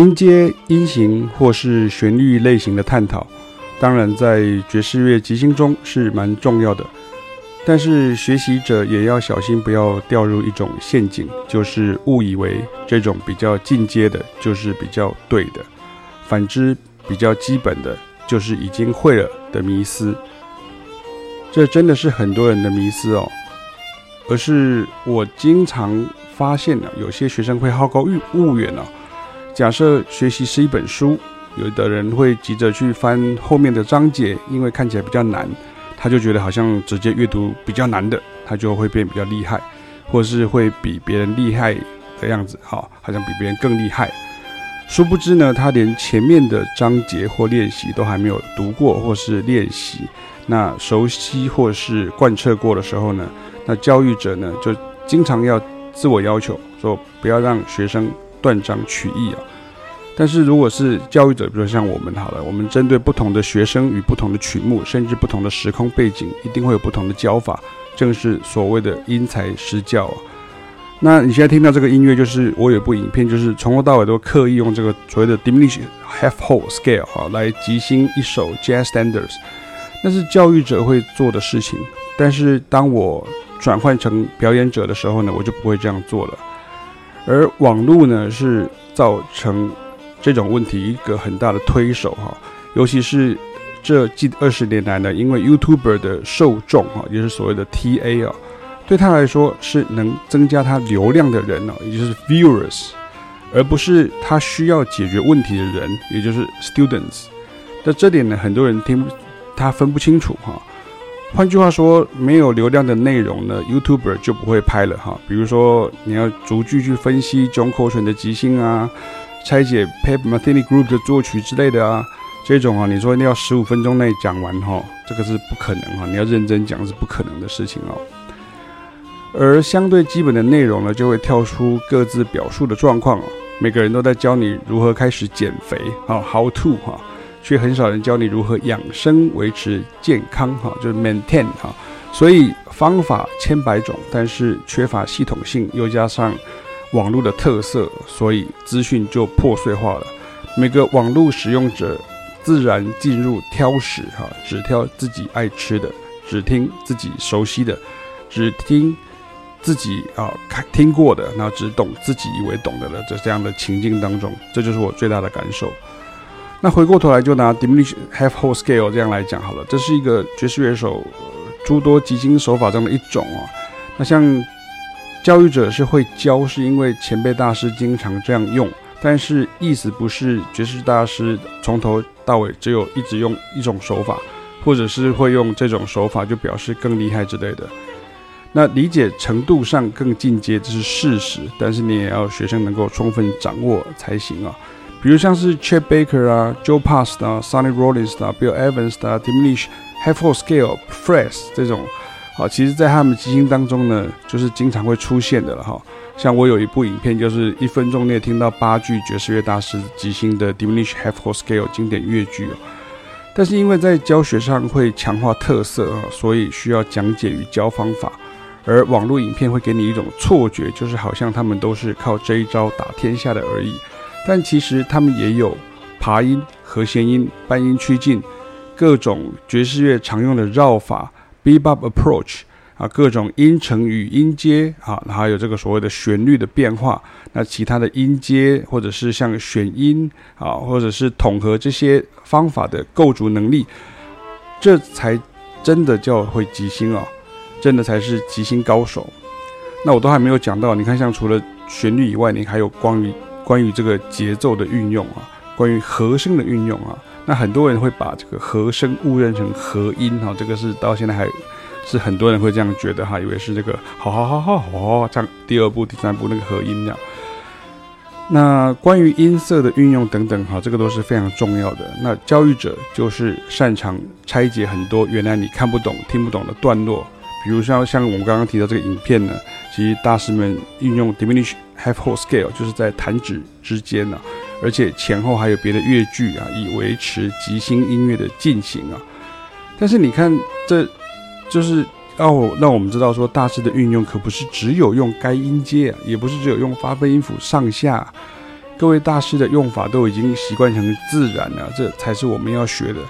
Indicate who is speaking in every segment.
Speaker 1: 音阶、音型或是旋律类型的探讨，当然在爵士乐即兴中是蛮重要的。但是学习者也要小心，不要掉入一种陷阱，就是误以为这种比较进阶的，就是比较对的；反之，比较基本的，就是已经会了的迷思。这真的是很多人的迷思哦。而是我经常发现呢，有些学生会好高骛远啊。假设学习是一本书，有的人会急着去翻后面的章节，因为看起来比较难，他就觉得好像直接阅读比较难的，他就会变比较厉害，或是会比别人厉害的样子，哈，好像比别人更厉害。殊不知呢，他连前面的章节或练习都还没有读过或是练习，那熟悉或是贯彻过的时候呢，那教育者呢就经常要自我要求说，不要让学生。断章取义啊！但是如果是教育者，比如像我们好了，我们针对不同的学生与不同的曲目，甚至不同的时空背景，一定会有不同的教法，正是所谓的因材施教啊。那你现在听到这个音乐，就是我有部影片，就是从头到尾都刻意用这个所谓的 diminished half whole scale 哈来即兴一首 jazz standards，那是教育者会做的事情。但是当我转换成表演者的时候呢，我就不会这样做了。而网络呢，是造成这种问题一个很大的推手哈，尤其是这近二十年来呢，因为 YouTuber 的受众哈，也就是所谓的 TA 啊，对他来说是能增加他流量的人哦，也就是 viewers，而不是他需要解决问题的人，也就是 students。那这点呢，很多人听他分不清楚哈。换句话说，没有流量的内容呢，YouTuber 就不会拍了哈。比如说，你要逐句去分析 John c o t r a n 的即兴啊，拆解 Pat Metheny Group 的作曲之类的啊，这种啊，你说一定要十五分钟内讲完哈，这个是不可能哈。你要认真讲是不可能的事情哦。而相对基本的内容呢，就会跳出各自表述的状况。每个人都在教你如何开始减肥啊，How to 哈。却很少人教你如何养生、维持健康，哈，就是 maintain 哈。所以方法千百种，但是缺乏系统性，又加上网络的特色，所以资讯就破碎化了。每个网络使用者自然进入挑食，哈，只挑自己爱吃的，只听自己熟悉的，只听自己啊看听过的，然后只懂自己以为懂得的这这样的情境当中，这就是我最大的感受。那回过头来就拿 Diminish half whole scale 这样来讲好了，这是一个爵士乐手诸多即兴手法中的一种哦。那像教育者是会教，是因为前辈大师经常这样用，但是意思不是爵士大师从头到尾只有一直用一种手法，或者是会用这种手法就表示更厉害之类的。那理解程度上更进阶这是事实，但是你也要学生能够充分掌握才行啊。比如像是 Chet Baker 啊、Joe Pass 啊、Sonny Rollins 啊、Bill Evans 啊、Diminish Half-Whole Scale、Fresh 这种，啊，其实在他们即兴当中呢，就是经常会出现的了哈。像我有一部影片，就是一分钟内听到八句爵士乐大师即兴的 Diminish Half-Whole Scale 经典乐句哦。但是因为在教学上会强化特色啊，所以需要讲解与教方法，而网络影片会给你一种错觉，就是好像他们都是靠这一招打天下的而已。但其实他们也有爬音、和弦音、半音趋近，各种爵士乐常用的绕法 （bebop approach） 啊，各种音程与音阶啊，还有这个所谓的旋律的变化。那其他的音阶或者是像选音啊，或者是统合这些方法的构筑能力，这才真的叫会即兴啊，真的才是即兴高手。那我都还没有讲到，你看，像除了旋律以外，你还有关于。关于这个节奏的运用啊，关于和声的运用啊，那很多人会把这个和声误认成和音哈，这个是到现在还是很多人会这样觉得哈，以为是这个好好好好好这样第二部、第三部那个和音这样。那关于音色的运用等等哈，这个都是非常重要的。那教育者就是擅长拆解很多原来你看不懂、听不懂的段落，比如像像我们刚刚提到这个影片呢，其实大师们运用 diminish。Half whole scale 就是在弹指之间呢、啊，而且前后还有别的乐句啊，以维持即兴音乐的进行啊。但是你看，这就是要让我们知道说，大师的运用可不是只有用该音阶啊，也不是只有用发分音符上下，各位大师的用法都已经习惯成自然了，这才是我们要学的。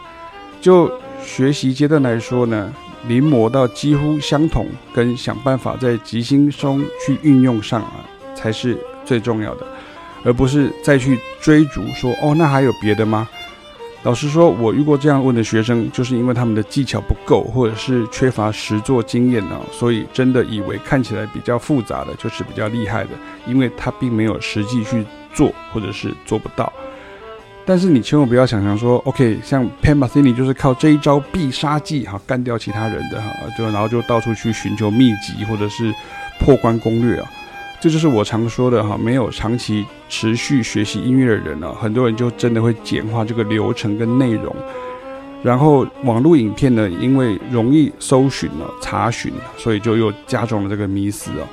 Speaker 1: 就学习阶段来说呢，临摹到几乎相同，跟想办法在即兴中去运用上啊，才是最重要的，而不是再去追逐说哦，那还有别的吗？老实说，我遇过这样问的学生，就是因为他们的技巧不够，或者是缺乏实作经验呢，所以真的以为看起来比较复杂的就是比较厉害的，因为他并没有实际去做，或者是做不到。但是你千万不要想象说，OK，像 Pat Metheny 就是靠这一招必杀技哈干掉其他人的哈，就然后就到处去寻求秘籍或者是破关攻略啊。这就是我常说的哈，没有长期持续学习音乐的人呢，很多人就真的会简化这个流程跟内容，然后网络影片呢，因为容易搜寻了查询，所以就又加重了这个迷思哦。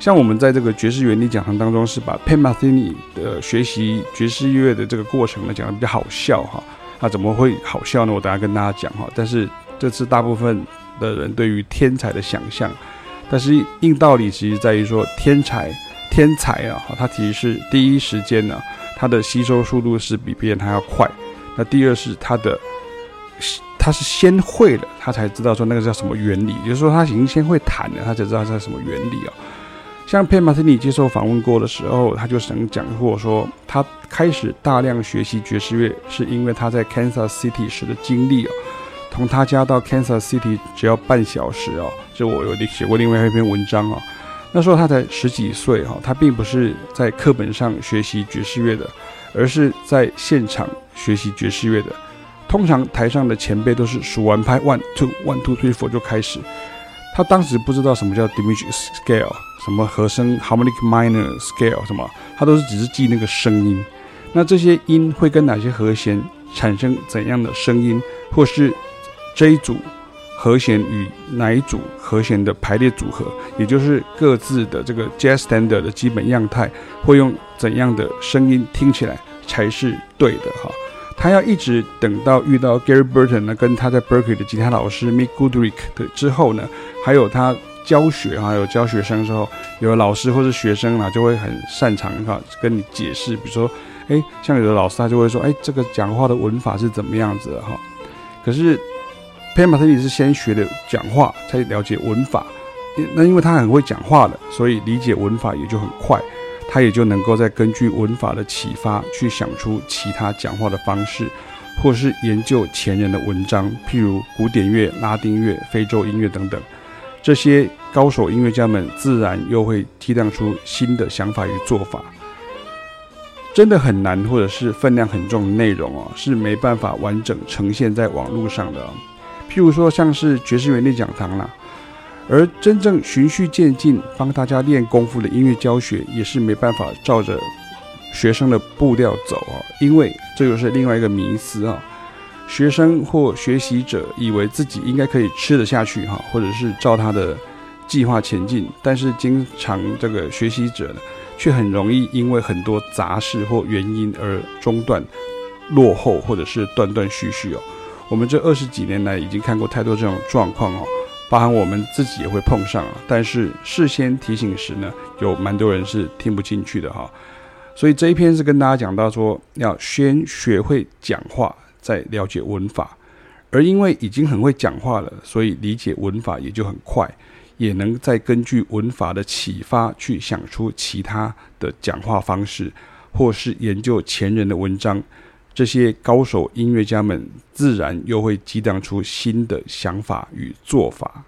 Speaker 1: 像我们在这个爵士原理讲堂当中，是把 Pat Metheny 的学习爵士乐的这个过程呢讲得比较好笑哈。那怎么会好笑呢？我等下跟大家讲哈。但是这次大部分的人对于天才的想象。但是硬道理其实在于说，天才天才啊，他其实是第一时间呢，他的吸收速度是比别人还要快。那第二是他的，他是先会了，他才知道说那个叫什么原理，也就是说他已经先会弹了，他才知道这是什么原理啊。像 Pat Metheny 接受访问过的时候，他就曾讲过说，他开始大量学习爵士乐，是因为他在 Kansas City 时的经历啊。从他家到 Kansas City 只要半小时哦，这我有写过另外一篇文章哦。那时候他才十几岁哈，他并不是在课本上学习爵士乐的，而是在现场学习爵士乐的。通常台上的前辈都是数完拍 one two one two three four 就开始，他当时不知道什么叫 diminished scale，什么和声 harmonic minor scale 什么，他都是只是记那个声音。那这些音会跟哪些和弦产生怎样的声音，或是这一组和弦与哪一组和弦的排列组合，也就是各自的这个 jazz standard 的基本样态，会用怎样的声音听起来才是对的哈？他要一直等到遇到 Gary Burton 呢，跟他在 Berkeley 的吉他老师 Mick Goodrick 的之后呢，还有他教学哈，有教学生之后，有老师或是学生啊，就会很擅长哈跟你解释，比如说，哎，像有的老师他就会说，哎，这个讲话的文法是怎么样子的哈？可是。Pat Metheny 是先学的讲话，才了解文法。那因为他很会讲话的，所以理解文法也就很快。他也就能够再根据文法的启发，去想出其他讲话的方式，或是研究前人的文章，譬如古典乐、拉丁乐、非洲音乐等等。这些高手音乐家们自然又会提炼出新的想法与做法。真的很难，或者是分量很重的内容哦，是没办法完整呈现在网络上的。譬如说，像是爵士原理讲堂啦，而真正循序渐进帮大家练功夫的音乐教学，也是没办法照着学生的步调走啊，因为这就是另外一个迷思啊。学生或学习者以为自己应该可以吃得下去哈，或者是照他的计划前进，但是经常这个学习者呢，却很容易因为很多杂事或原因而中断、落后，或者是断断续续哦。我们这二十几年来已经看过太多这种状况哦，包含我们自己也会碰上啊。但是事先提醒时呢，有蛮多人是听不进去的哈。所以这一篇是跟大家讲到说，要先学会讲话，再了解文法。而因为已经很会讲话了，所以理解文法也就很快，也能再根据文法的启发去想出其他的讲话方式，或是研究前人的文章。这些高手音乐家们自然又会激荡出新的想法与做法。